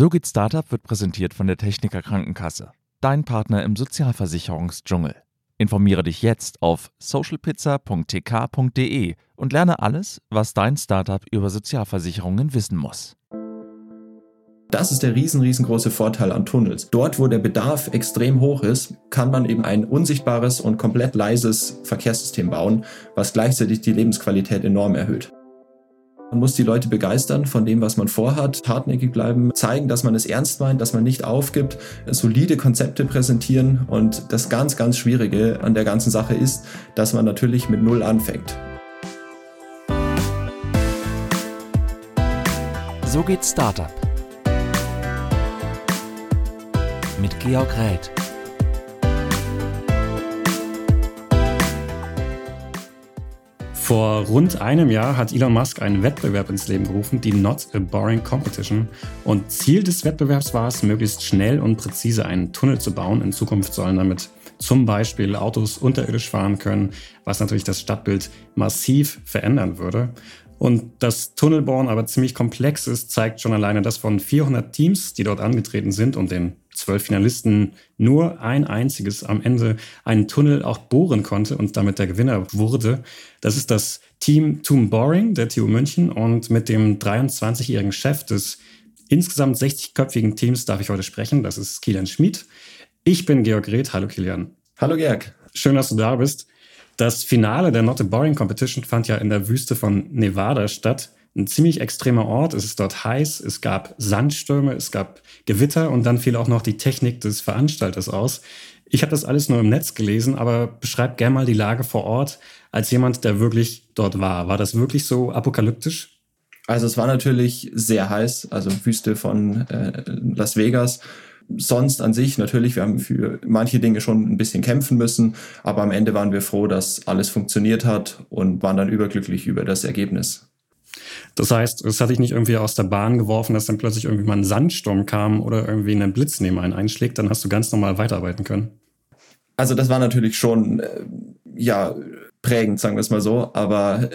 So geht Startup wird präsentiert von der Techniker Krankenkasse, dein Partner im Sozialversicherungsdschungel. Informiere dich jetzt auf socialpizza.tk.de und lerne alles, was dein Startup über Sozialversicherungen wissen muss. Das ist der riesen, riesengroße Vorteil an Tunnels. Dort, wo der Bedarf extrem hoch ist, kann man eben ein unsichtbares und komplett leises Verkehrssystem bauen, was gleichzeitig die Lebensqualität enorm erhöht. Man muss die Leute begeistern von dem, was man vorhat, hartnäckig bleiben, zeigen, dass man es ernst meint, dass man nicht aufgibt, solide Konzepte präsentieren und das ganz, ganz Schwierige an der ganzen Sache ist, dass man natürlich mit Null anfängt. So geht Startup. Mit Georg Räth. Vor rund einem Jahr hat Elon Musk einen Wettbewerb ins Leben gerufen, die Not a Boring Competition. Und Ziel des Wettbewerbs war es, möglichst schnell und präzise einen Tunnel zu bauen. In Zukunft sollen damit zum Beispiel Autos unterirdisch fahren können, was natürlich das Stadtbild massiv verändern würde. Und das Tunnelbauen aber ziemlich komplex ist, zeigt schon alleine, dass von 400 Teams, die dort angetreten sind und den zwölf Finalisten nur ein einziges am Ende einen Tunnel auch bohren konnte und damit der Gewinner wurde. Das ist das Team Toom Boring der TU München und mit dem 23-jährigen Chef des insgesamt 60-köpfigen Teams darf ich heute sprechen. Das ist Kilian Schmid. Ich bin Georg Reth. Hallo Kilian. Hallo Georg. Schön, dass du da bist. Das Finale der Not a Boring Competition fand ja in der Wüste von Nevada statt. Ein ziemlich extremer Ort. Es ist dort heiß. Es gab Sandstürme, es gab Gewitter und dann fiel auch noch die Technik des Veranstalters aus. Ich habe das alles nur im Netz gelesen, aber beschreib gerne mal die Lage vor Ort als jemand, der wirklich dort war. War das wirklich so apokalyptisch? Also es war natürlich sehr heiß, also Wüste von äh, Las Vegas sonst an sich natürlich, wir haben für manche Dinge schon ein bisschen kämpfen müssen, aber am Ende waren wir froh, dass alles funktioniert hat und waren dann überglücklich über das Ergebnis. Das heißt, es hat dich nicht irgendwie aus der Bahn geworfen, dass dann plötzlich irgendwie mal ein Sandsturm kam oder irgendwie ein Blitz neben einen einschlägt, dann hast du ganz normal weiterarbeiten können. Also das war natürlich schon, äh, ja, prägend, sagen wir es mal so, aber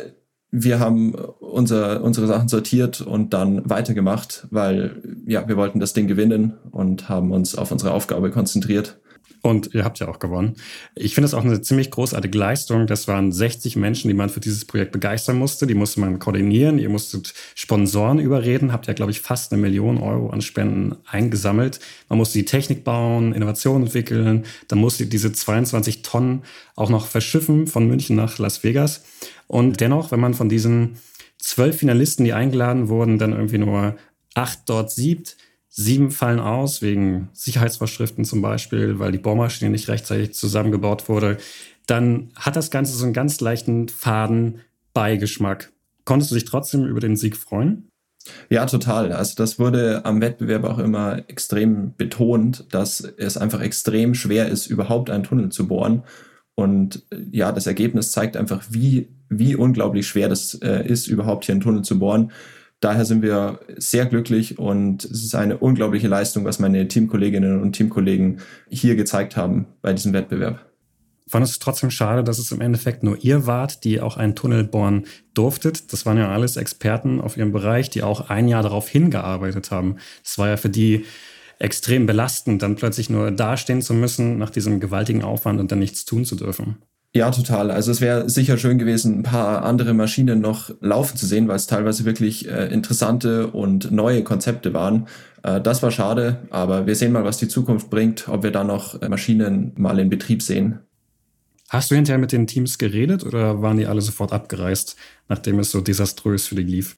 wir haben unser, unsere Sachen sortiert und dann weitergemacht, weil ja, wir wollten das Ding gewinnen und haben uns auf unsere Aufgabe konzentriert. Und ihr habt ja auch gewonnen. Ich finde das auch eine ziemlich großartige Leistung. Das waren 60 Menschen, die man für dieses Projekt begeistern musste. Die musste man koordinieren. Ihr musstet Sponsoren überreden. Habt ja, glaube ich, fast eine Million Euro an Spenden eingesammelt. Man musste die Technik bauen, Innovationen entwickeln. Dann musste diese 22 Tonnen auch noch verschiffen von München nach Las Vegas. Und dennoch, wenn man von diesen zwölf Finalisten, die eingeladen wurden, dann irgendwie nur acht dort sieht, sieben fallen aus wegen Sicherheitsvorschriften zum Beispiel, weil die Bohrmaschine nicht rechtzeitig zusammengebaut wurde, dann hat das Ganze so einen ganz leichten faden Beigeschmack. Konntest du dich trotzdem über den Sieg freuen? Ja, total. Also das wurde am Wettbewerb auch immer extrem betont, dass es einfach extrem schwer ist, überhaupt einen Tunnel zu bohren. Und ja, das Ergebnis zeigt einfach, wie wie unglaublich schwer das äh, ist, überhaupt hier einen Tunnel zu bohren. Daher sind wir sehr glücklich und es ist eine unglaubliche Leistung, was meine Teamkolleginnen und Teamkollegen hier gezeigt haben bei diesem Wettbewerb. Fand es trotzdem schade, dass es im Endeffekt nur ihr wart, die auch einen Tunnel bohren durftet. Das waren ja alles Experten auf ihrem Bereich, die auch ein Jahr darauf hingearbeitet haben. Das war ja für die extrem belastend, dann plötzlich nur dastehen zu müssen nach diesem gewaltigen Aufwand und dann nichts tun zu dürfen. Ja, total. Also es wäre sicher schön gewesen, ein paar andere Maschinen noch laufen zu sehen, weil es teilweise wirklich äh, interessante und neue Konzepte waren. Äh, das war schade, aber wir sehen mal, was die Zukunft bringt, ob wir da noch äh, Maschinen mal in Betrieb sehen. Hast du hinterher mit den Teams geredet oder waren die alle sofort abgereist, nachdem es so desaströs für die lief?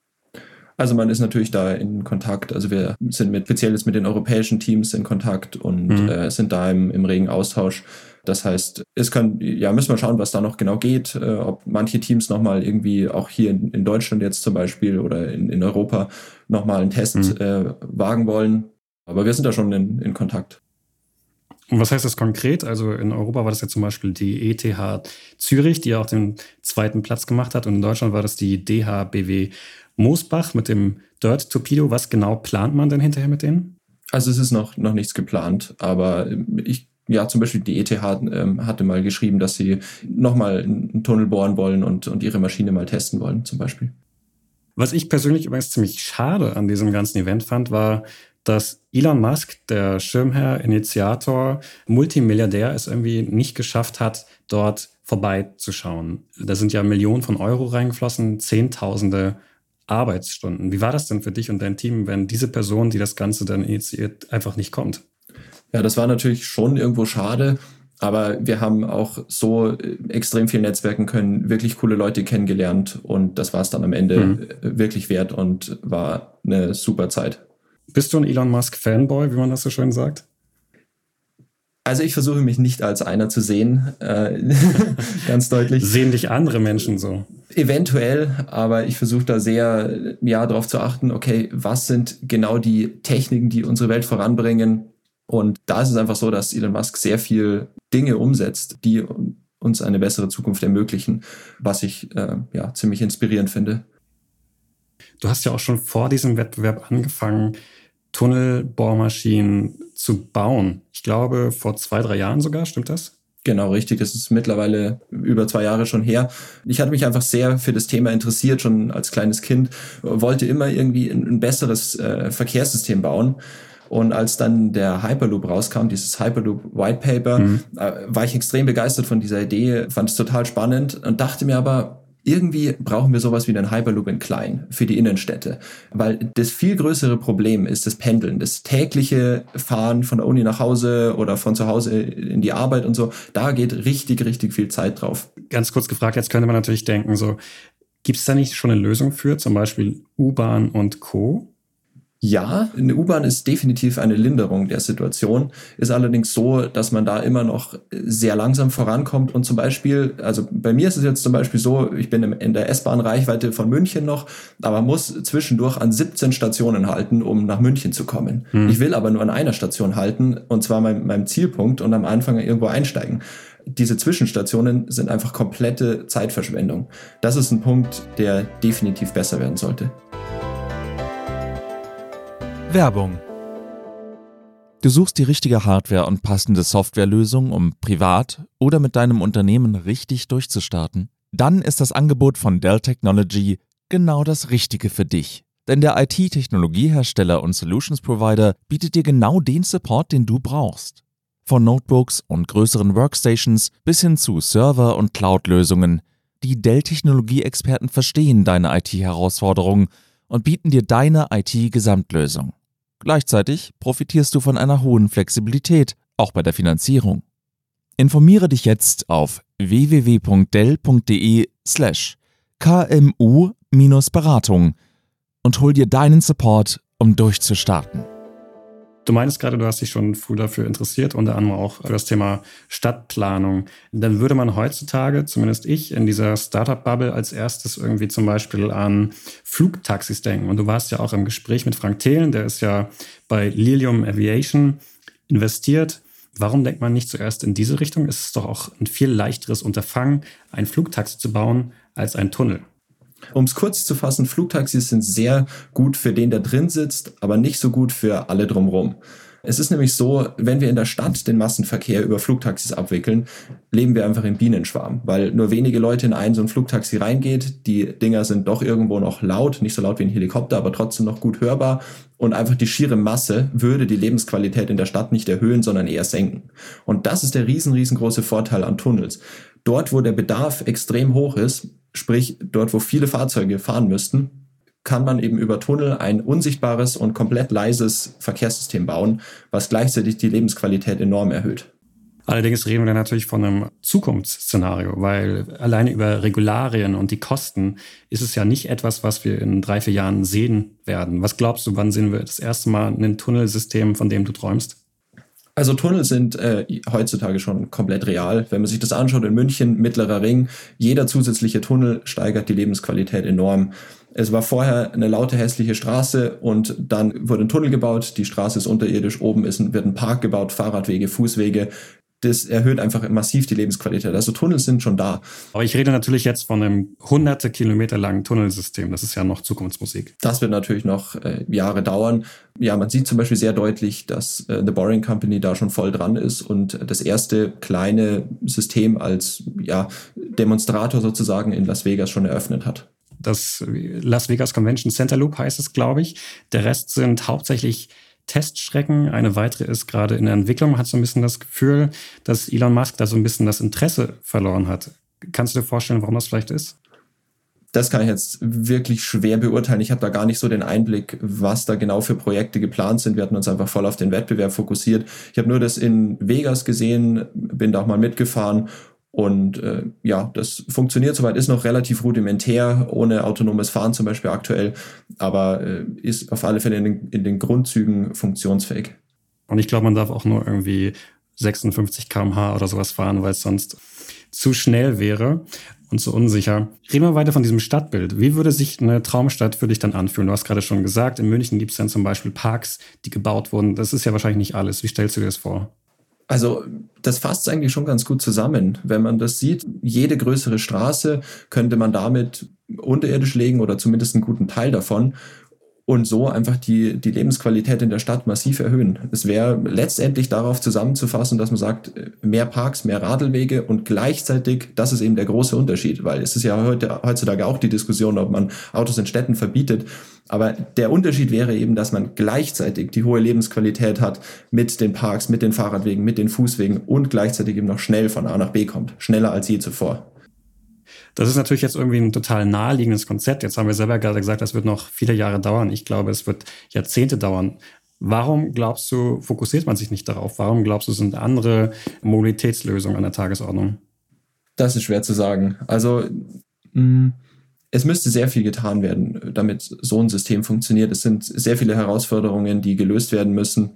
Also man ist natürlich da in Kontakt. Also wir sind mit speziell mit den europäischen Teams in Kontakt und mhm. äh, sind da im, im regen Austausch. Das heißt, es kann, ja, müssen wir schauen, was da noch genau geht, äh, ob manche Teams nochmal irgendwie auch hier in, in, Deutschland jetzt zum Beispiel oder in, in Europa nochmal einen Test mhm. äh, wagen wollen. Aber wir sind da schon in, in Kontakt. Und was heißt das konkret? Also in Europa war das ja zum Beispiel die ETH Zürich, die ja auch den zweiten Platz gemacht hat. Und in Deutschland war das die DHBW Moosbach mit dem Dirt Torpedo. Was genau plant man denn hinterher mit denen? Also es ist noch, noch nichts geplant, aber ich ja, zum Beispiel die ETH ähm, hatte mal geschrieben, dass sie nochmal einen Tunnel bohren wollen und, und ihre Maschine mal testen wollen, zum Beispiel. Was ich persönlich übrigens ziemlich schade an diesem ganzen Event fand, war, dass Elon Musk, der Schirmherr, Initiator, Multimilliardär, es irgendwie nicht geschafft hat, dort vorbeizuschauen. Da sind ja Millionen von Euro reingeflossen, Zehntausende Arbeitsstunden. Wie war das denn für dich und dein Team, wenn diese Person, die das Ganze dann initiiert, einfach nicht kommt? Ja, das war natürlich schon irgendwo schade. Aber wir haben auch so äh, extrem viel netzwerken können, wirklich coole Leute kennengelernt und das war es dann am Ende mhm. Äh, wirklich wert und war eine super Zeit. Bist du ein Elon Musk Fanboy, wie man das so schön sagt? Also ich versuche mich nicht als einer zu sehen, äh, ganz deutlich. Sehen dich andere Menschen so? Eventuell, aber ich versuche da sehr ja darauf zu achten, okay, was sind genau die Techniken, die unsere Welt voranbringen? Und da ist es einfach so, dass Elon Musk sehr viel Dinge umsetzt, die uns eine bessere Zukunft ermöglichen, was ich äh, ja ziemlich inspirierend finde. Du hast ja auch schon vor diesem Wettbewerb angefangen, Tunnelbohrmaschinen zu bauen. Ich glaube, vor zwei, drei Jahren sogar, stimmt das? Genau, richtig. Das ist mittlerweile über zwei Jahre schon her. Ich hatte mich einfach sehr für das Thema interessiert, schon als kleines Kind, wollte immer irgendwie ein, ein besseres äh, Verkehrssystem bauen. Und als dann der Hyperloop rauskam, dieses Hyperloop White Paper, mhm. äh, war ich extrem begeistert von dieser Idee, fand es total spannend und dachte mir aber, irgendwie brauchen wir sowas wie einen Hyperloop in klein für die Innenstädte. Weil das viel größere Problem ist das Pendeln, das tägliche Fahren von der Uni nach Hause oder von zu Hause in die Arbeit und so. Da geht richtig, richtig viel Zeit drauf. Ganz kurz gefragt, jetzt könnte man natürlich denken, so, gibt es da nicht schon eine Lösung für, zum Beispiel U-Bahn und Co.? Ja, eine U-Bahn ist definitiv eine Linderung der Situation, ist allerdings so, dass man da immer noch sehr langsam vorankommt und zum Beispiel, also bei mir ist es jetzt zum Beispiel so, ich bin in der S-Bahn-Reichweite von München noch, aber muss zwischendurch an 17 Stationen halten, um nach München zu kommen. Hm. Ich will aber nur an einer Station halten und zwar meinem, meinem Zielpunkt und am Anfang irgendwo einsteigen diese Zwischenstationen sind einfach komplette Zeitverschwendung. Das ist ein Punkt, der definitiv besser werden sollte. Werbung. Du suchst die richtige Hardware und passende Softwarelösung, um privat oder mit deinem Unternehmen richtig durchzustarten? Dann ist das Angebot von Dell Technology genau das Richtige für dich. Denn der IT-Technologiehersteller und Solutions Provider bietet dir genau den Support, den du brauchst. Von Notebooks und größeren Workstations bis hin zu Server- und Cloud-Lösungen. Die Dell-Technologie-Experten verstehen deine IT-Herausforderungen und bieten dir deine IT-Gesamtlösung. Gleichzeitig profitierst du von einer hohen Flexibilität, auch bei der Finanzierung. Informiere dich jetzt auf www.dell.de slash kmu-beratung und hol dir deinen Support, um durchzustarten. Du meinst gerade, du hast dich schon früh dafür interessiert, unter anderem auch für das Thema Stadtplanung. Dann würde man heutzutage, zumindest ich, in dieser Startup-Bubble als erstes irgendwie zum Beispiel an Flugtaxis denken. Und du warst ja auch im Gespräch mit Frank Thelen, der ist ja bei Lilium Aviation investiert. Warum denkt man nicht zuerst in diese Richtung? Es ist doch auch ein viel leichteres Unterfangen, ein Flugtaxi zu bauen, als ein Tunnel. Um es kurz zu fassen, Flugtaxis sind sehr gut für den, der drin sitzt, aber nicht so gut für alle drumherum. Es ist nämlich so, wenn wir in der Stadt den Massenverkehr über Flugtaxis abwickeln, leben wir einfach im Bienenschwarm, weil nur wenige Leute in ein so ein Flugtaxi reingeht. Die Dinger sind doch irgendwo noch laut, nicht so laut wie ein Helikopter, aber trotzdem noch gut hörbar. Und einfach die schiere Masse würde die Lebensqualität in der Stadt nicht erhöhen, sondern eher senken. Und das ist der riesen, riesengroße Vorteil an Tunnels. Dort, wo der Bedarf extrem hoch ist, Sprich, dort, wo viele Fahrzeuge fahren müssten, kann man eben über Tunnel ein unsichtbares und komplett leises Verkehrssystem bauen, was gleichzeitig die Lebensqualität enorm erhöht. Allerdings reden wir dann natürlich von einem Zukunftsszenario, weil alleine über Regularien und die Kosten ist es ja nicht etwas, was wir in drei, vier Jahren sehen werden. Was glaubst du, wann sehen wir das erste Mal ein Tunnelsystem, von dem du träumst? Also Tunnel sind äh, heutzutage schon komplett real. Wenn man sich das anschaut in München, mittlerer Ring, jeder zusätzliche Tunnel steigert die Lebensqualität enorm. Es war vorher eine laute, hässliche Straße und dann wurde ein Tunnel gebaut, die Straße ist unterirdisch, oben ist, wird ein Park gebaut, Fahrradwege, Fußwege das erhöht einfach massiv die Lebensqualität. Also Tunnel sind schon da. Aber ich rede natürlich jetzt von einem hunderte Kilometer langen Tunnelsystem. Das ist ja noch Zukunftsmusik. Das wird natürlich noch äh, Jahre dauern. Ja, man sieht zum Beispiel sehr deutlich, dass äh, The Boring Company da schon voll dran ist und das erste kleine System als ja, Demonstrator sozusagen in Las Vegas schon eröffnet hat. Das Las Vegas Convention Center Loop heißt es, glaube ich. Der Rest sind hauptsächlich Teststrecken. Eine weitere ist gerade in der Entwicklung. Hat so ein bisschen das Gefühl, dass Elon Musk da so ein bisschen das Interesse verloren hat. Kannst du dir vorstellen, warum das vielleicht ist? das kann ich jetzt wirklich schwer beurteilen. Ich habe da gar nicht so den Einblick, was da genau für Projekte geplant sind. Wir hatten uns einfach voll auf den Wettbewerb fokussiert. Ich habe nur das in Vegas gesehen, bin da auch mal mitgefahren und äh, ja, das funktioniert soweit, ist noch relativ rudimentär, ohne autonomes Fahren zum Beispiel aktuell, aber äh, ist auf alle Fälle in den, in den Grundzügen funktionsfähig. Und ich glaube, man darf auch nur irgendwie 56 km/h oder sowas fahren, weil es sonst zu schnell wäre und so unsicher. Reden wir weiter von diesem Stadtbild. Wie würde sich eine Traumstadt für dich dann anfühlen? Du hast gerade schon gesagt, in München gibt es dann zum Beispiel Parks, die gebaut wurden. Das ist ja wahrscheinlich nicht alles. Wie stellst du dir das vor? Also das fasst eigentlich schon ganz gut zusammen. Wenn man das sieht, jede größere Straße könnte man damit unterirdisch legen oder zumindest einen guten Teil davon und so einfach die, die Lebensqualität in der Stadt massiv erhöhen. Es wäre letztendlich darauf zusammenzufassen, dass man sagt, mehr Parks, mehr Radlwege und gleichzeitig, das ist eben der große Unterschied, weil es ist ja heute, heutzutage auch die Diskussion, ob man Autos in Städten verbietet. Aber der Unterschied wäre eben, dass man gleichzeitig die hohe Lebensqualität hat mit den Parks, mit den Fahrradwegen, mit den Fußwegen und gleichzeitig eben noch schnell von A nach B kommt. Schneller als je zuvor. Das ist natürlich jetzt irgendwie ein total naheliegendes Konzept. Jetzt haben wir selber gerade gesagt, das wird noch viele Jahre dauern. Ich glaube, es wird Jahrzehnte dauern. Warum glaubst du, fokussiert man sich nicht darauf? Warum glaubst du, sind andere Mobilitätslösungen an der Tagesordnung? Das ist schwer zu sagen. Also, mm, es müsste sehr viel getan werden, damit so ein System funktioniert. Es sind sehr viele Herausforderungen, die gelöst werden müssen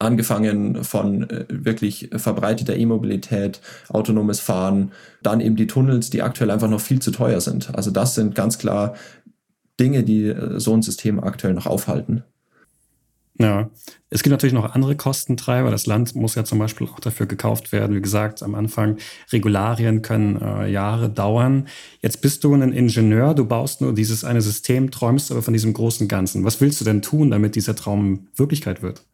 angefangen von äh, wirklich verbreiteter E-Mobilität, autonomes Fahren, dann eben die Tunnels, die aktuell einfach noch viel zu teuer sind. Also das sind ganz klar Dinge, die äh, so ein System aktuell noch aufhalten. Ja, es gibt natürlich noch andere Kostentreiber. Das Land muss ja zum Beispiel auch dafür gekauft werden. Wie gesagt, am Anfang, Regularien können äh, Jahre dauern. Jetzt bist du ein Ingenieur, du baust nur dieses eine System, träumst aber von diesem großen Ganzen. Was willst du denn tun, damit dieser Traum Wirklichkeit wird?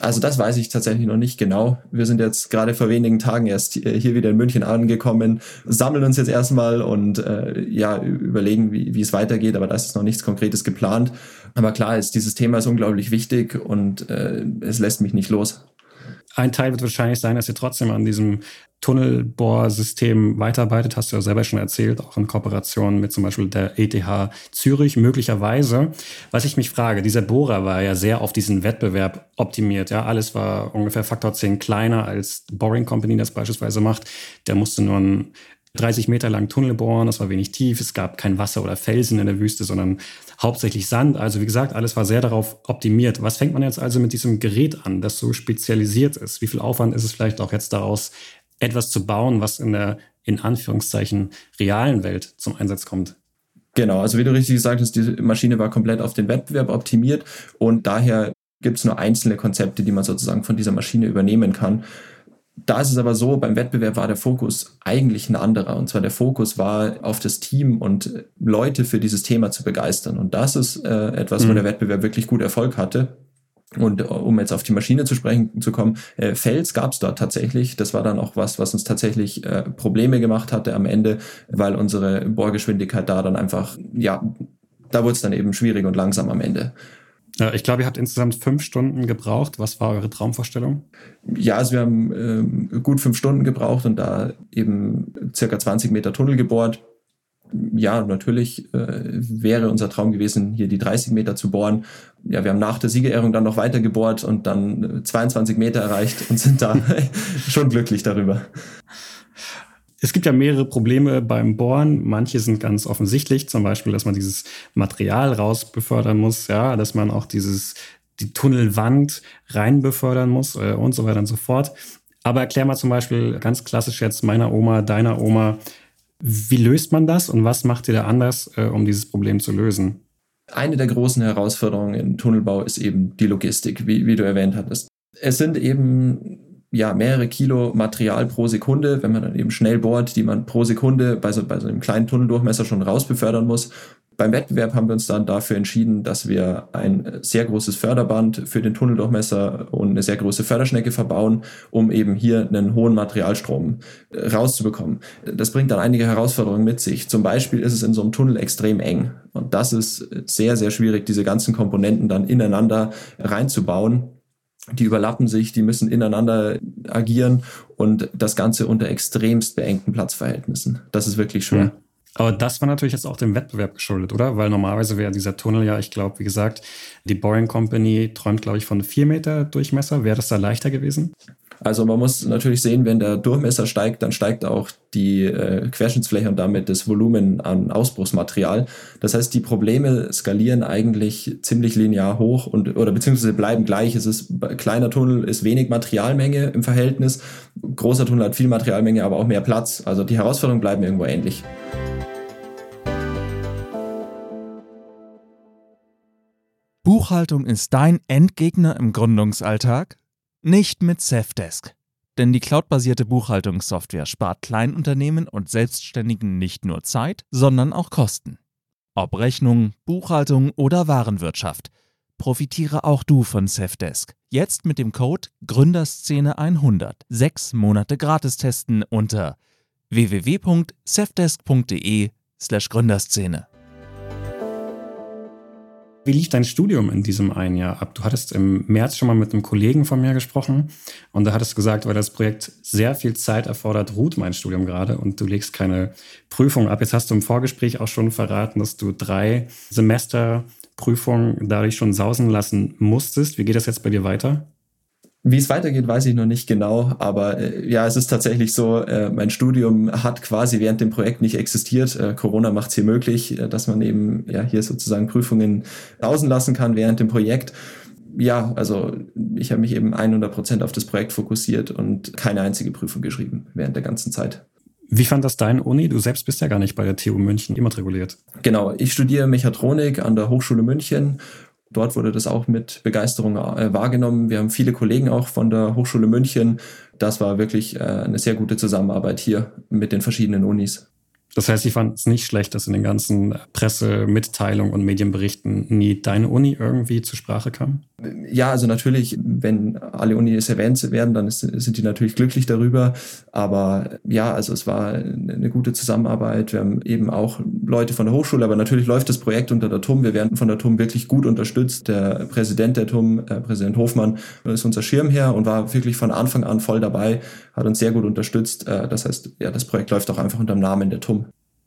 Also das weiß ich tatsächlich noch nicht genau. Wir sind jetzt gerade vor wenigen Tagen erst hier wieder in München angekommen, sammeln uns jetzt erstmal und äh, ja, überlegen, wie, wie es weitergeht, aber da ist noch nichts Konkretes geplant. Aber klar ist, dieses Thema ist unglaublich wichtig und äh, es lässt mich nicht los. Ein Teil wird wahrscheinlich sein, dass ihr trotzdem an diesem Tunnelbohrsystem weiterarbeitet, hast du ja selber schon erzählt, auch in Kooperation mit zum Beispiel der ETH Zürich möglicherweise. Was ich mich frage, dieser Bohrer war ja sehr auf diesen Wettbewerb optimiert. Ja, alles war ungefähr Faktor 10 kleiner als Boring Company das beispielsweise macht. Der musste nur ein 30 Meter lang Tunnel bohren, das war wenig tief, es gab kein Wasser oder Felsen in der Wüste, sondern hauptsächlich Sand. Also wie gesagt, alles war sehr darauf optimiert. Was fängt man jetzt also mit diesem Gerät an, das so spezialisiert ist? Wie viel Aufwand ist es vielleicht auch jetzt daraus, etwas zu bauen, was in der in Anführungszeichen realen Welt zum Einsatz kommt? Genau, also wie du richtig gesagt hast, die Maschine war komplett auf den Wettbewerb optimiert und daher gibt es nur einzelne Konzepte, die man sozusagen von dieser Maschine übernehmen kann. Da ist es aber so, beim Wettbewerb war der Fokus eigentlich ein anderer. Und zwar der Fokus war auf das Team und Leute für dieses Thema zu begeistern. Und das ist äh, etwas, mhm. wo der Wettbewerb wirklich gut Erfolg hatte. Und äh, um jetzt auf die Maschine zu sprechen zu kommen, äh, Fels gab es dort tatsächlich. Das war dann auch was, was uns tatsächlich äh, Probleme gemacht hatte am Ende, weil unsere Bohrgeschwindigkeit da dann einfach, ja, da wurde es dann eben schwierig und langsam am Ende. Ich glaube, ihr habt insgesamt fünf Stunden gebraucht. Was war eure Traumvorstellung? Ja, also wir haben ähm, gut fünf Stunden gebraucht und da eben circa 20 Meter Tunnel gebohrt. Ja, natürlich äh, wäre unser Traum gewesen, hier die 30 Meter zu bohren. Ja, wir haben nach der Siegerehrung dann noch weiter gebohrt und dann 22 Meter erreicht und sind da schon glücklich darüber. Es gibt ja mehrere Probleme beim Bohren. Manche sind ganz offensichtlich, zum Beispiel, dass man dieses Material raus befördern muss, ja, dass man auch dieses, die Tunnelwand rein befördern muss äh, und so weiter und so fort. Aber erklär mal zum Beispiel ganz klassisch jetzt meiner Oma, deiner Oma, wie löst man das und was macht ihr da anders, äh, um dieses Problem zu lösen? Eine der großen Herausforderungen im Tunnelbau ist eben die Logistik, wie, wie du erwähnt hattest. Es sind eben ja, mehrere Kilo Material pro Sekunde, wenn man dann eben schnell bohrt, die man pro Sekunde bei so, bei so einem kleinen Tunneldurchmesser schon rausbefördern muss. Beim Wettbewerb haben wir uns dann dafür entschieden, dass wir ein sehr großes Förderband für den Tunneldurchmesser und eine sehr große Förderschnecke verbauen, um eben hier einen hohen Materialstrom äh, rauszubekommen. Das bringt dann einige Herausforderungen mit sich. Zum Beispiel ist es in so einem Tunnel extrem eng. Und das ist sehr, sehr schwierig, diese ganzen Komponenten dann ineinander reinzubauen die überlappen sich, die müssen ineinander agieren und das Ganze unter extremst beengten Platzverhältnissen. Das ist wirklich schwer. Aber das war natürlich jetzt auch dem Wettbewerb geschuldet, oder? Weil normalerweise wäre dieser Tunnel ja, ich glaube, wie gesagt, die Boring Company träumt, glaube ich, von vier Meter Durchmesser. Wäre das da leichter gewesen? Also man muss natürlich sehen, wenn der Durchmesser steigt, dann steigt auch die äh, Querschnittsfläche und damit das Volumen an Ausbruchsmaterial. Das heißt, die Probleme skalieren eigentlich ziemlich linear hoch und oder beziehungsweise bleiben gleich. Es ist kleiner Tunnel ist wenig Materialmenge im Verhältnis, großer Tunnel hat viel Materialmenge, aber auch mehr Platz. Also die Herausforderungen bleiben irgendwo ähnlich. Buchhaltung ist dein Endgegner im Gründungsalltag? Nicht mit Safdesk. Denn die cloudbasierte Buchhaltungssoftware spart Kleinunternehmen und Selbstständigen nicht nur Zeit, sondern auch Kosten. Ob Rechnung, Buchhaltung oder Warenwirtschaft. Profitiere auch du von Safdesk. Jetzt mit dem Code Gründerszene100. Sechs Monate gratis testen unter www.safdesk.de slash Gründerszene. Wie lief dein Studium in diesem einen Jahr ab? Du hattest im März schon mal mit einem Kollegen von mir gesprochen und da hattest du gesagt, weil das Projekt sehr viel Zeit erfordert, ruht mein Studium gerade und du legst keine Prüfung ab. Jetzt hast du im Vorgespräch auch schon verraten, dass du drei Semester Prüfungen dadurch schon sausen lassen musstest. Wie geht das jetzt bei dir weiter? Wie es weitergeht, weiß ich noch nicht genau, aber äh, ja, es ist tatsächlich so, äh, mein Studium hat quasi während dem Projekt nicht existiert. Äh, Corona macht es hier möglich, äh, dass man eben ja hier sozusagen Prüfungen pausen lassen kann während dem Projekt. Ja, also ich habe mich eben 100 Prozent auf das Projekt fokussiert und keine einzige Prüfung geschrieben während der ganzen Zeit. Wie fand das deine Uni? Du selbst bist ja gar nicht bei der TU München immatrikuliert. Genau, ich studiere Mechatronik an der Hochschule München Dort wurde das auch mit Begeisterung äh, wahrgenommen. Wir haben viele Kollegen auch von der Hochschule München. Das war wirklich äh, eine sehr gute Zusammenarbeit hier mit den verschiedenen Unis. Das heißt, ich fand es nicht schlecht, dass in den ganzen Pressemitteilungen und Medienberichten nie deine Uni irgendwie zur Sprache kam? Ja, also natürlich, wenn alle Unis erwähnt werden, dann ist, sind die natürlich glücklich darüber. Aber ja, also es war eine gute Zusammenarbeit. Wir haben eben auch Leute von der Hochschule, aber natürlich läuft das Projekt unter der TUM. Wir werden von der TUM wirklich gut unterstützt. Der Präsident der TUM, äh, Präsident Hofmann, ist unser Schirmherr und war wirklich von Anfang an voll dabei, hat uns sehr gut unterstützt. Äh, das heißt, ja, das Projekt läuft auch einfach unter dem Namen der TUM.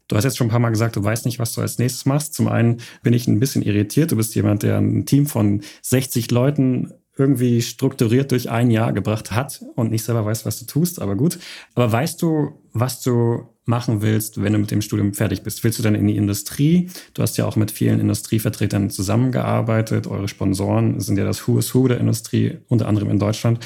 Du hast jetzt schon ein paar Mal gesagt, du weißt nicht, was du als nächstes machst. Zum einen bin ich ein bisschen irritiert. Du bist jemand, der ein Team von 60 Leuten irgendwie strukturiert durch ein Jahr gebracht hat und nicht selber weiß, was du tust, aber gut. Aber weißt du, was du machen willst, wenn du mit dem Studium fertig bist? Willst du dann in die Industrie? Du hast ja auch mit vielen Industrievertretern zusammengearbeitet. Eure Sponsoren sind ja das Who is Who der Industrie, unter anderem in Deutschland.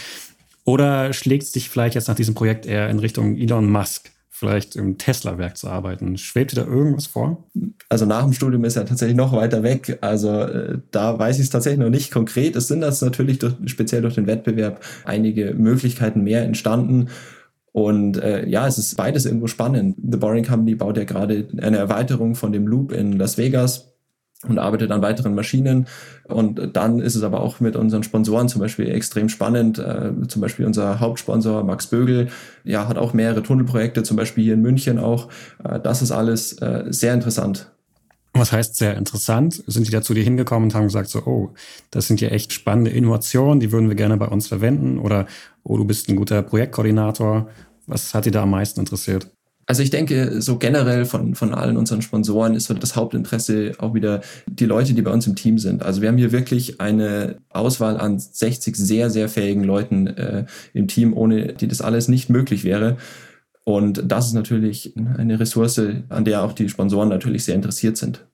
Oder schlägt es dich vielleicht jetzt nach diesem Projekt eher in Richtung Elon Musk? Vielleicht im Tesla-Werk zu arbeiten. Schwebt dir da irgendwas vor? Also nach dem Studium ist er tatsächlich noch weiter weg. Also äh, da weiß ich es tatsächlich noch nicht konkret. Es sind das natürlich durch, speziell durch den Wettbewerb einige Möglichkeiten mehr entstanden. Und äh, ja, es ist beides irgendwo spannend. The Boring Company baut ja gerade eine Erweiterung von dem Loop in Las Vegas und arbeitet an weiteren Maschinen. Und dann ist es aber auch mit unseren Sponsoren zum Beispiel extrem spannend. Äh, zum Beispiel unser Hauptsponsor Max Bögel, ja, hat auch mehrere Tunnelprojekte, zum Beispiel hier in München auch. Äh, das ist alles äh, sehr interessant. Was heißt sehr interessant? Sind die da zu dir hingekommen und haben gesagt so, oh, das sind ja echt spannende Innovationen, die würden wir gerne bei uns verwenden? Oder, oh, du bist ein guter Projektkoordinator. Was hat dich da am meisten interessiert? Also ich denke, so generell von, von allen unseren Sponsoren ist so das Hauptinteresse auch wieder die Leute, die bei uns im Team sind. Also wir haben hier wirklich eine Auswahl an 60 sehr, sehr fähigen Leuten äh, im Team, ohne die das alles nicht möglich wäre. Und das ist natürlich eine Ressource, an der auch die Sponsoren natürlich sehr interessiert sind.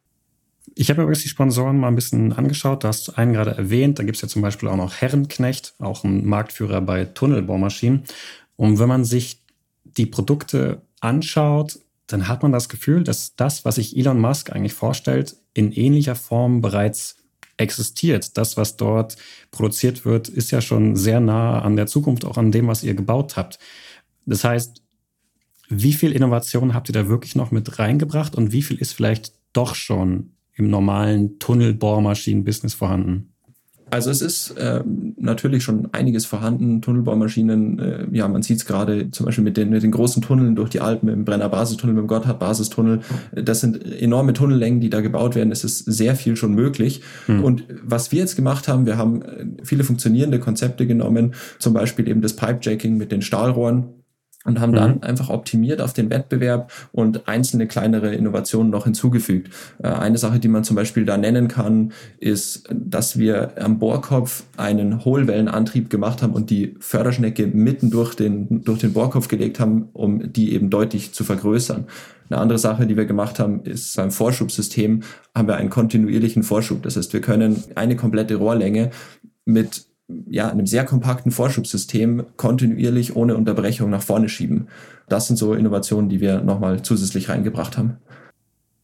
Ich habe übrigens die Sponsoren mal ein bisschen angeschaut. Du hast einen gerade erwähnt. Da gibt es ja zum Beispiel auch noch Herrenknecht, auch ein Marktführer bei Tunnelbaumaschinen. Und wenn man sich die Produkte anschaut, dann hat man das Gefühl, dass das, was sich Elon Musk eigentlich vorstellt, in ähnlicher Form bereits existiert. Das, was dort produziert wird, ist ja schon sehr nah an der Zukunft, auch an dem, was ihr gebaut habt. Das heißt, wie viel Innovation habt ihr da wirklich noch mit reingebracht und wie viel ist vielleicht doch schon im normalen Tunnelbohrmaschinen-Business vorhanden? Also es ist äh, natürlich schon einiges vorhanden. Tunnelbaumaschinen, äh, ja, man sieht es gerade zum Beispiel mit den, mit den großen Tunneln durch die Alpen, im Brenner Basistunnel, dem Gotthard Basistunnel. Das sind enorme Tunnellängen, die da gebaut werden. Es ist sehr viel schon möglich. Mhm. Und was wir jetzt gemacht haben, wir haben äh, viele funktionierende Konzepte genommen, zum Beispiel eben das Pipejacking mit den Stahlrohren und haben dann mhm. einfach optimiert auf den Wettbewerb und einzelne kleinere Innovationen noch hinzugefügt. Äh, eine Sache, die man zum Beispiel da nennen kann, ist, dass wir am Bohrkopf einen Hohlwellenantrieb gemacht haben und die Förderschnecke mitten durch den, durch den Bohrkopf gelegt haben, um die eben deutlich zu vergrößern. Eine andere Sache, die wir gemacht haben, ist beim Vorschubsystem haben wir einen kontinuierlichen Vorschub. Das heißt, wir können eine komplette Rohrlänge mit ja, einem sehr kompakten Vorschubssystem kontinuierlich ohne Unterbrechung nach vorne schieben. Das sind so Innovationen, die wir nochmal zusätzlich reingebracht haben.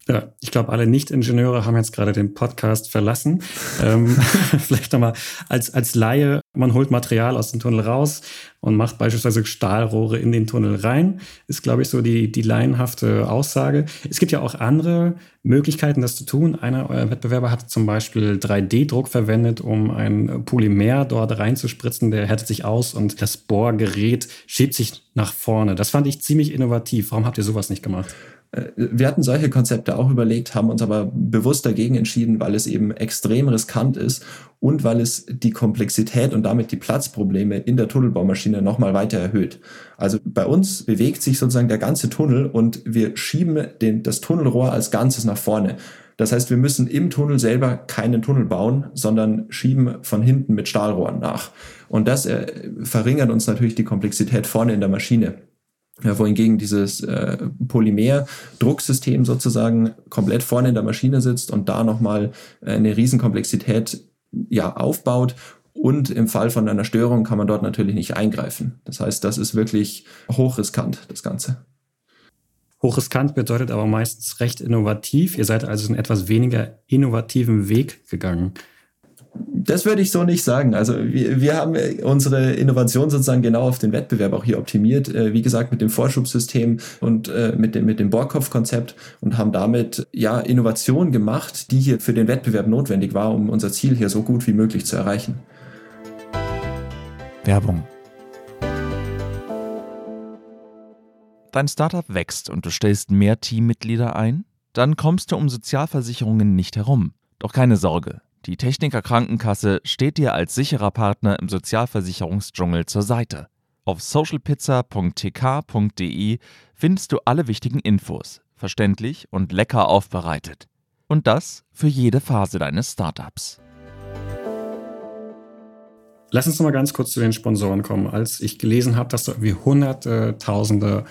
Ja, ich glaube, alle Nicht-Ingenieure haben jetzt gerade den Podcast verlassen. ähm, vielleicht nochmal als, als Laie, man holt Material aus dem Tunnel raus und macht beispielsweise Stahlrohre in den Tunnel rein, ist, glaube ich, so die, die laienhafte Aussage. Es gibt ja auch andere Möglichkeiten, das zu tun. Einer eurer Wettbewerber hat zum Beispiel 3D-Druck verwendet, um ein Polymer dort reinzuspritzen. Der härtet sich aus und das Bohrgerät schiebt sich nach vorne. Das fand ich ziemlich innovativ. Warum habt ihr sowas nicht gemacht? Äh, wir hatten solche Konzepte auch überlegt, haben uns aber bewusst dagegen entschieden, weil es eben extrem riskant ist und weil es die Komplexität und damit die Platzprobleme in der Tunnelbaumaschine nochmal weiter erhöht. Also bei uns bewegt sich sozusagen der ganze Tunnel und wir schieben den, das Tunnelrohr als Ganzes nach vorne. Das heißt, wir müssen im Tunnel selber keinen Tunnel bauen, sondern schieben von hinten mit Stahlrohren nach. Und das äh, verringert uns natürlich die Komplexität vorne in der Maschine. Ja, wohingegen dieses äh, Polymer-Drucksystem sozusagen komplett vorne in der Maschine sitzt und da nochmal äh, eine Riesenkomplexität ja, aufbaut. Und im Fall von einer Störung kann man dort natürlich nicht eingreifen. Das heißt, das ist wirklich hochriskant, das Ganze. Hochriskant bedeutet aber meistens recht innovativ. Ihr seid also einen etwas weniger innovativen Weg gegangen. Das würde ich so nicht sagen. Also wir, wir haben unsere Innovation sozusagen genau auf den Wettbewerb auch hier optimiert. Äh, wie gesagt, mit dem Vorschubssystem und äh, mit dem, mit dem Bohrkopfkonzept und haben damit ja Innovation gemacht, die hier für den Wettbewerb notwendig war, um unser Ziel hier so gut wie möglich zu erreichen. Werbung. Dein Startup wächst und du stellst mehr Teammitglieder ein? Dann kommst du um Sozialversicherungen nicht herum. Doch keine Sorge. Die Techniker Krankenkasse steht dir als sicherer Partner im Sozialversicherungsdschungel zur Seite. Auf socialpizza.tk.de findest du alle wichtigen Infos, verständlich und lecker aufbereitet. Und das für jede Phase deines Startups. Lass uns noch mal ganz kurz zu den Sponsoren kommen. Als ich gelesen habe, dass da irgendwie hunderte, tausende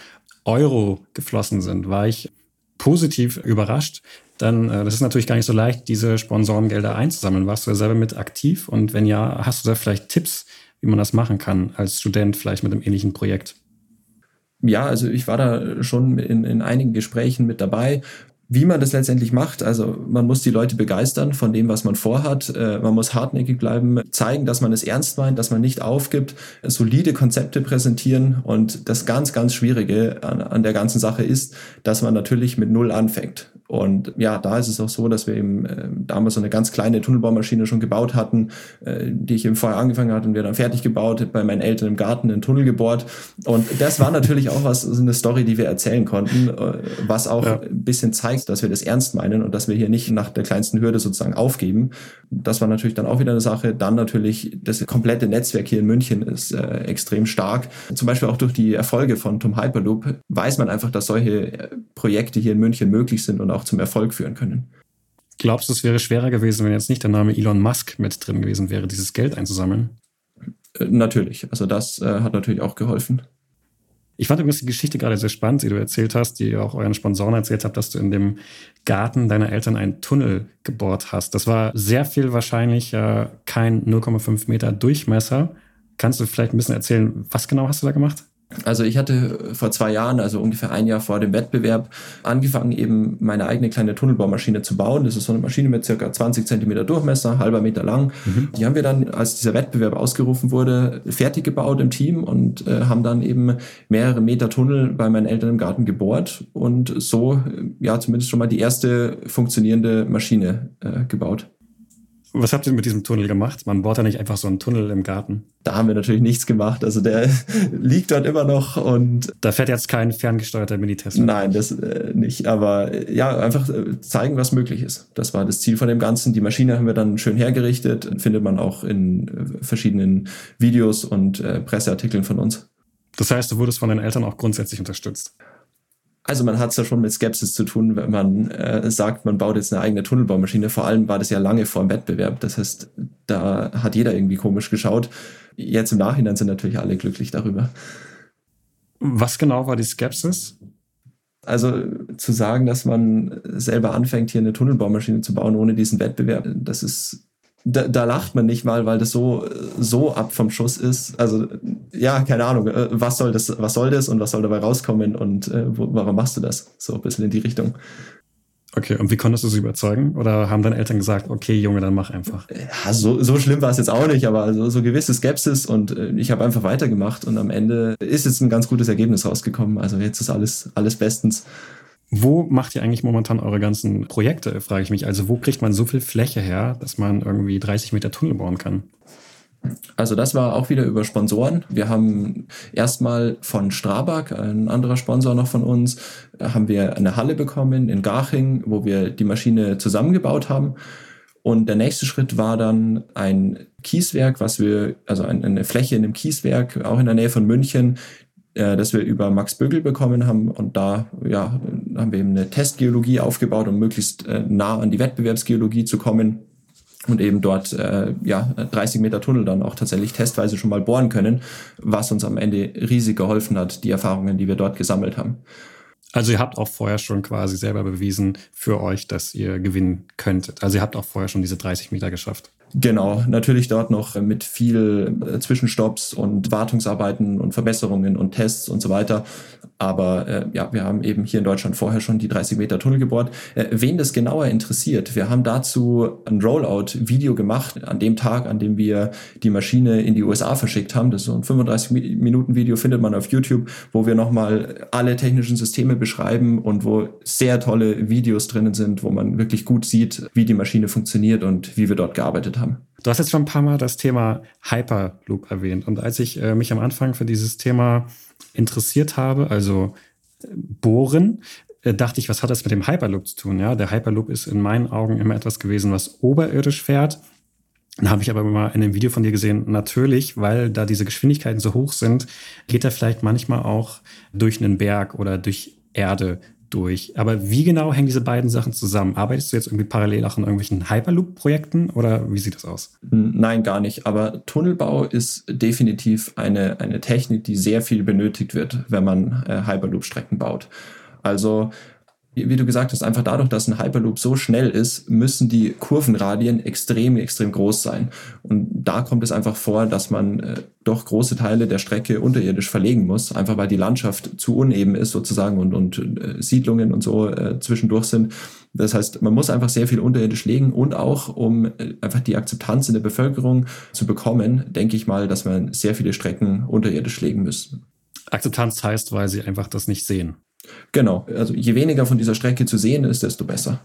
Euro geflossen sind, war ich positiv überrascht dann äh, das ist natürlich gar nicht so leicht, diese Sponsorengelder einzusammeln. Warst du da selber mit aktiv? Und wenn ja, hast du da vielleicht Tipps, wie man das machen kann als Student, vielleicht mit einem ähnlichen Projekt? Ja, also ich war da schon in, in einigen Gesprächen mit dabei wie man das letztendlich macht. Also man muss die Leute begeistern von dem, was man vorhat. Äh, man muss hartnäckig bleiben, zeigen, dass man es ernst meint, dass man nicht aufgibt, solide Konzepte präsentieren. Und das ganz, ganz Schwierige an, an der ganzen Sache ist, dass man natürlich mit Null anfängt. Und ja, da ist es auch so, dass wir eben äh, damals so eine ganz kleine Tunnelbaumaschine schon gebaut hatten, äh, die ich eben vorher angefangen hatte und wir dann fertig gebaut, bei meinen Eltern im Garten einen Tunnel gebohrt. Und das war natürlich auch was, so eine Story, die wir erzählen konnten, äh, was auch ja. ein bisschen zeigt, dass wir das ernst meinen und dass wir hier nicht nach der kleinsten Hürde sozusagen aufgeben. Das war natürlich dann auch wieder eine Sache. Dann natürlich das komplette Netzwerk hier in München ist äh, extrem stark. Zum Beispiel auch durch die Erfolge von Tom Hyperloop weiß man einfach, dass solche äh, Projekte hier in München möglich sind und auch auch zum Erfolg führen können. Glaubst du, es wäre schwerer gewesen, wenn jetzt nicht der Name Elon Musk mit drin gewesen wäre, dieses Geld einzusammeln? Äh, natürlich. Also das äh, hat natürlich auch geholfen. Ich fand übrigens die Geschichte gerade sehr spannend, die du erzählt hast, die ihr auch euren Sponsoren erzählt habt, dass du in dem Garten deiner Eltern einen Tunnel gebohrt hast. Das war sehr viel wahrscheinlich äh, kein 0,5 Meter Durchmesser. Kannst du vielleicht ein bisschen erzählen, was genau hast du da gemacht? Also ich hatte vor zwei Jahren, also ungefähr ein Jahr vor dem Wettbewerb, angefangen eben meine eigene kleine Tunnelbaumaschine zu bauen. Das ist so eine Maschine mit circa 20 Zentimeter Durchmesser, halber Meter lang. Mhm. Die haben wir dann, als dieser Wettbewerb ausgerufen wurde, fertig gebaut im Team und äh, haben dann eben mehrere Meter Tunnel bei meinen Eltern im Garten gebohrt und so ja zumindest schon mal die erste funktionierende Maschine äh, gebaut. Was habt ihr mit diesem Tunnel gemacht? Man bohrt ja nicht einfach so einen Tunnel im Garten. Da haben wir natürlich nichts gemacht. Also der liegt dort immer noch und. Da fährt jetzt kein ferngesteuerter Minitest. Nein, das äh, nicht. Aber äh, ja, einfach äh, zeigen, was möglich ist. Das war das Ziel von dem Ganzen. Die Maschine haben wir dann schön hergerichtet. Findet man auch in äh, verschiedenen Videos und äh, Presseartikeln von uns. Das heißt, du wurdest von deinen Eltern auch grundsätzlich unterstützt. Also man hat es ja schon mit Skepsis zu tun, wenn man äh, sagt, man baut jetzt eine eigene Tunnelbaumaschine. Vor allem war das ja lange vor dem Wettbewerb. Das heißt, da hat jeder irgendwie komisch geschaut. Jetzt im Nachhinein sind natürlich alle glücklich darüber. Was genau war die Skepsis? Also zu sagen, dass man selber anfängt, hier eine Tunnelbaumaschine zu bauen ohne diesen Wettbewerb, das ist da, da lacht man nicht mal, weil das so, so ab vom Schuss ist. Also, ja, keine Ahnung, äh, was soll das, was soll das und was soll dabei rauskommen und äh, wo, warum machst du das? So ein bisschen in die Richtung. Okay, und wie konntest du sie überzeugen? Oder haben deine Eltern gesagt, okay, Junge, dann mach einfach? Ja, so, so schlimm war es jetzt auch nicht, aber so, so gewisse Skepsis und äh, ich habe einfach weitergemacht und am Ende ist jetzt ein ganz gutes Ergebnis rausgekommen. Also jetzt ist alles, alles bestens. Wo macht ihr eigentlich momentan eure ganzen Projekte, frage ich mich. Also wo kriegt man so viel Fläche her, dass man irgendwie 30 Meter Tunnel bauen kann? Also das war auch wieder über Sponsoren. Wir haben erstmal von Strabag, ein anderer Sponsor noch von uns, haben wir eine Halle bekommen in Garching, wo wir die Maschine zusammengebaut haben. Und der nächste Schritt war dann ein Kieswerk, was wir, also eine Fläche in einem Kieswerk, auch in der Nähe von München, äh, das wir über Max Bögel bekommen haben. Und da ja, haben wir eben eine Testgeologie aufgebaut, um möglichst äh, nah an die Wettbewerbsgeologie zu kommen und eben dort äh, ja 30 Meter Tunnel dann auch tatsächlich testweise schon mal bohren können, was uns am Ende riesig geholfen hat, die Erfahrungen, die wir dort gesammelt haben. Also ihr habt auch vorher schon quasi selber bewiesen für euch, dass ihr gewinnen könntet. Also ihr habt auch vorher schon diese 30 Meter geschafft. Genau, natürlich dort noch mit viel äh, Zwischenstopps und Wartungsarbeiten und Verbesserungen und Tests und so weiter. Aber äh, ja, wir haben eben hier in Deutschland vorher schon die 30 Meter Tunnel gebohrt. Äh, wen das genauer interessiert, wir haben dazu ein Rollout-Video gemacht an dem Tag, an dem wir die Maschine in die USA verschickt haben. Das ist so ein 35 Minuten Video, findet man auf YouTube, wo wir nochmal alle technischen Systeme beschreiben und wo sehr tolle Videos drinnen sind, wo man wirklich gut sieht, wie die Maschine funktioniert und wie wir dort gearbeitet haben haben. Du hast jetzt schon ein paar Mal das Thema Hyperloop erwähnt. Und als ich äh, mich am Anfang für dieses Thema interessiert habe, also äh, Bohren, äh, dachte ich, was hat das mit dem Hyperloop zu tun? Ja, der Hyperloop ist in meinen Augen immer etwas gewesen, was oberirdisch fährt. Dann habe ich aber mal in einem Video von dir gesehen, natürlich, weil da diese Geschwindigkeiten so hoch sind, geht er vielleicht manchmal auch durch einen Berg oder durch Erde durch. Aber wie genau hängen diese beiden Sachen zusammen? Arbeitest du jetzt irgendwie parallel auch an irgendwelchen Hyperloop-Projekten oder wie sieht das aus? Nein, gar nicht. Aber Tunnelbau ist definitiv eine, eine Technik, die sehr viel benötigt wird, wenn man äh, Hyperloop-Strecken baut. Also wie du gesagt hast, einfach dadurch, dass ein Hyperloop so schnell ist, müssen die Kurvenradien extrem, extrem groß sein. Und da kommt es einfach vor, dass man äh, doch große Teile der Strecke unterirdisch verlegen muss, einfach weil die Landschaft zu uneben ist sozusagen und, und äh, Siedlungen und so äh, zwischendurch sind. Das heißt, man muss einfach sehr viel unterirdisch legen und auch, um äh, einfach die Akzeptanz in der Bevölkerung zu bekommen, denke ich mal, dass man sehr viele Strecken unterirdisch legen muss. Akzeptanz heißt, weil sie einfach das nicht sehen. Genau, also je weniger von dieser Strecke zu sehen ist, desto besser.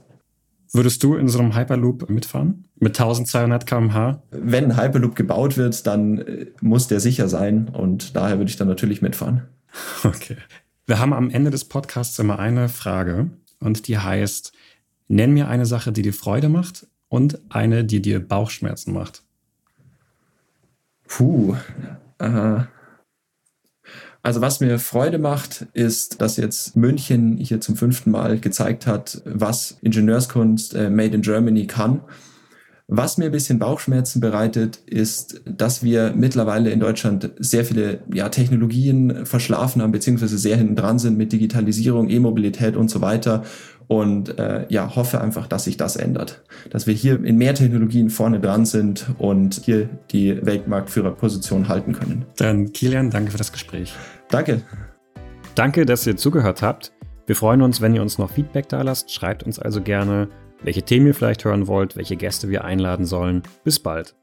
Würdest du in so einem Hyperloop mitfahren? Mit 1200 km/h? Wenn ein Hyperloop gebaut wird, dann äh, muss der sicher sein und daher würde ich dann natürlich mitfahren. Okay. Wir haben am Ende des Podcasts immer eine Frage und die heißt, nenn mir eine Sache, die dir Freude macht und eine, die dir Bauchschmerzen macht. Puh. Äh, also was mir Freude macht, ist, dass jetzt München hier zum fünften Mal gezeigt hat, was Ingenieurskunst äh, Made in Germany kann. Was mir ein bisschen Bauchschmerzen bereitet, ist, dass wir mittlerweile in Deutschland sehr viele ja, Technologien verschlafen haben, beziehungsweise sehr hinten dran sind mit Digitalisierung, E-Mobilität und so weiter. Und äh, ja, hoffe einfach, dass sich das ändert. Dass wir hier in mehr Technologien vorne dran sind und hier die Weltmarktführerposition halten können. Dann Kilian, danke für das Gespräch. Danke. Danke, dass ihr zugehört habt. Wir freuen uns, wenn ihr uns noch Feedback da lasst. Schreibt uns also gerne, welche Themen ihr vielleicht hören wollt, welche Gäste wir einladen sollen. Bis bald.